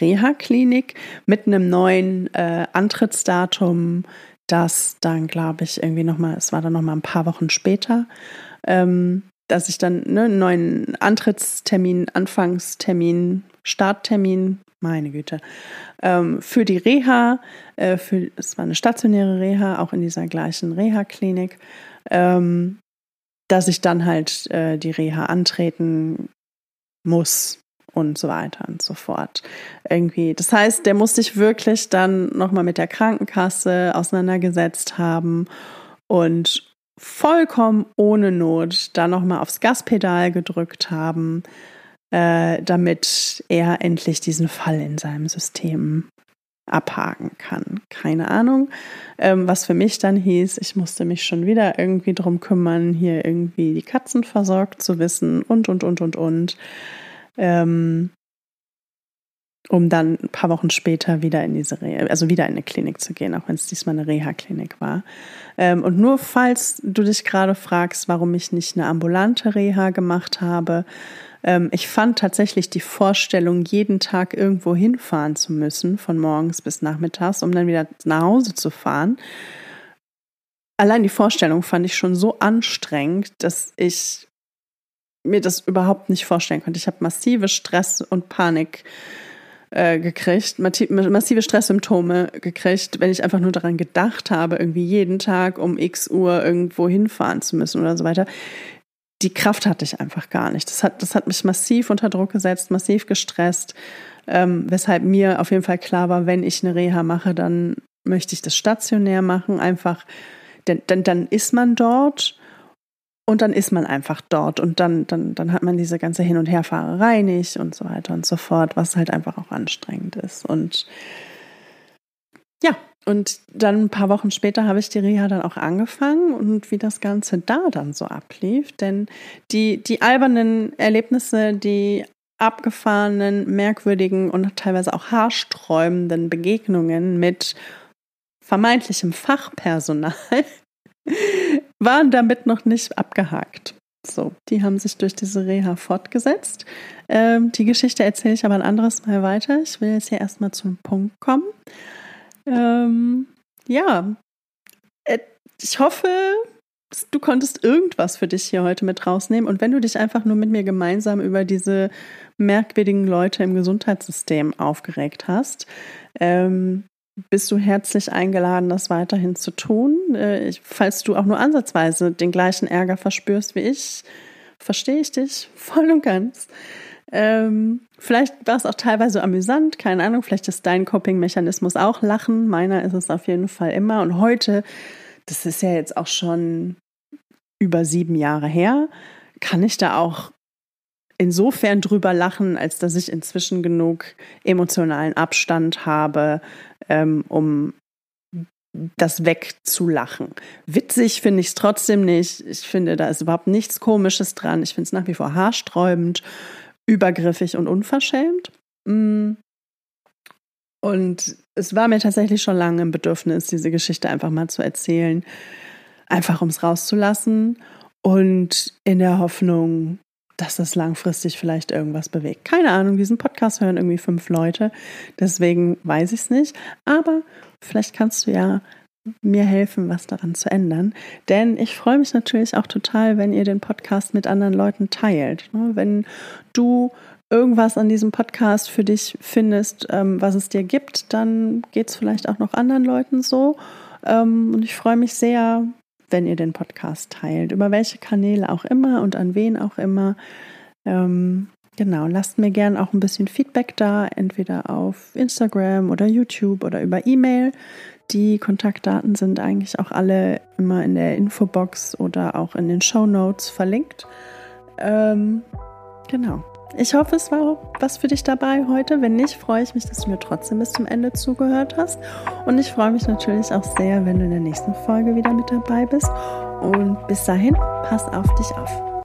Reha-Klinik mit einem neuen äh, Antrittsdatum, das dann, glaube ich, irgendwie nochmal, es war dann nochmal ein paar Wochen später, ähm, dass ich dann ne, einen neuen Antrittstermin, Anfangstermin, Starttermin, meine Güte, ähm, für die Reha, äh, für, es war eine stationäre Reha, auch in dieser gleichen Reha-Klinik, ähm, dass ich dann halt äh, die Reha antreten muss und so weiter und so fort. Irgendwie. Das heißt, der muss sich wirklich dann nochmal mit der Krankenkasse auseinandergesetzt haben und vollkommen ohne Not da nochmal aufs Gaspedal gedrückt haben, äh, damit er endlich diesen Fall in seinem System abhaken kann. Keine Ahnung, ähm, was für mich dann hieß, ich musste mich schon wieder irgendwie drum kümmern, hier irgendwie die Katzen versorgt zu wissen und, und, und, und, und. Ähm, um dann ein paar Wochen später wieder in diese Reha, also wieder in eine Klinik zu gehen, auch wenn es diesmal eine Reha-Klinik war. Ähm, und nur falls du dich gerade fragst, warum ich nicht eine ambulante Reha gemacht habe, ich fand tatsächlich die Vorstellung, jeden Tag irgendwo hinfahren zu müssen, von morgens bis nachmittags, um dann wieder nach Hause zu fahren. Allein die Vorstellung fand ich schon so anstrengend, dass ich mir das überhaupt nicht vorstellen konnte. Ich habe massive Stress und Panik äh, gekriegt, massive Stresssymptome gekriegt, wenn ich einfach nur daran gedacht habe, irgendwie jeden Tag um x Uhr irgendwo hinfahren zu müssen oder so weiter. Die Kraft hatte ich einfach gar nicht. Das hat, das hat mich massiv unter Druck gesetzt, massiv gestresst, ähm, weshalb mir auf jeden Fall klar war, wenn ich eine Reha mache, dann möchte ich das stationär machen, einfach, denn, denn dann ist man dort und dann ist man einfach dort und dann, dann, dann hat man diese ganze Hin- und Herfahrerei nicht und so weiter und so fort, was halt einfach auch anstrengend ist. Und ja, und dann ein paar Wochen später habe ich die Reha dann auch angefangen und wie das Ganze da dann so ablief. Denn die, die albernen Erlebnisse, die abgefahrenen, merkwürdigen und teilweise auch haarsträubenden Begegnungen mit vermeintlichem Fachpersonal, waren damit noch nicht abgehakt. So, die haben sich durch diese Reha fortgesetzt. Ähm, die Geschichte erzähle ich aber ein anderes Mal weiter. Ich will jetzt hier erstmal zum Punkt kommen. Ähm, ja, äh, ich hoffe, du konntest irgendwas für dich hier heute mit rausnehmen. Und wenn du dich einfach nur mit mir gemeinsam über diese merkwürdigen Leute im Gesundheitssystem aufgeregt hast, ähm, bist du herzlich eingeladen, das weiterhin zu tun. Äh, falls du auch nur ansatzweise den gleichen Ärger verspürst wie ich, verstehe ich dich voll und ganz. Ähm, vielleicht war es auch teilweise amüsant, keine Ahnung, vielleicht ist dein Coping-Mechanismus auch Lachen, meiner ist es auf jeden Fall immer. Und heute, das ist ja jetzt auch schon über sieben Jahre her, kann ich da auch insofern drüber lachen, als dass ich inzwischen genug emotionalen Abstand habe, ähm, um das wegzulachen. Witzig finde ich es trotzdem nicht. Ich finde, da ist überhaupt nichts Komisches dran. Ich finde es nach wie vor haarsträubend, übergriffig und unverschämt. Mm. Und es war mir tatsächlich schon lange ein Bedürfnis, diese Geschichte einfach mal zu erzählen, einfach um es rauszulassen und in der Hoffnung, dass das langfristig vielleicht irgendwas bewegt. Keine Ahnung, diesen Podcast hören irgendwie fünf Leute, deswegen weiß ich es nicht. Aber vielleicht kannst du ja mir helfen, was daran zu ändern. Denn ich freue mich natürlich auch total, wenn ihr den Podcast mit anderen Leuten teilt. Ne? Wenn du irgendwas an diesem Podcast für dich findest, ähm, was es dir gibt, dann geht es vielleicht auch noch anderen Leuten so. Ähm, und ich freue mich sehr, wenn ihr den Podcast teilt, über welche Kanäle auch immer und an wen auch immer. Ähm, genau, lasst mir gerne auch ein bisschen Feedback da, entweder auf Instagram oder YouTube oder über E-Mail. Die Kontaktdaten sind eigentlich auch alle immer in der Infobox oder auch in den Show Notes verlinkt. Ähm, genau. Ich hoffe, es war was für dich dabei heute. Wenn nicht, freue ich mich, dass du mir trotzdem bis zum Ende zugehört hast. Und ich freue mich natürlich auch sehr, wenn du in der nächsten Folge wieder mit dabei bist. Und bis dahin, pass auf dich auf.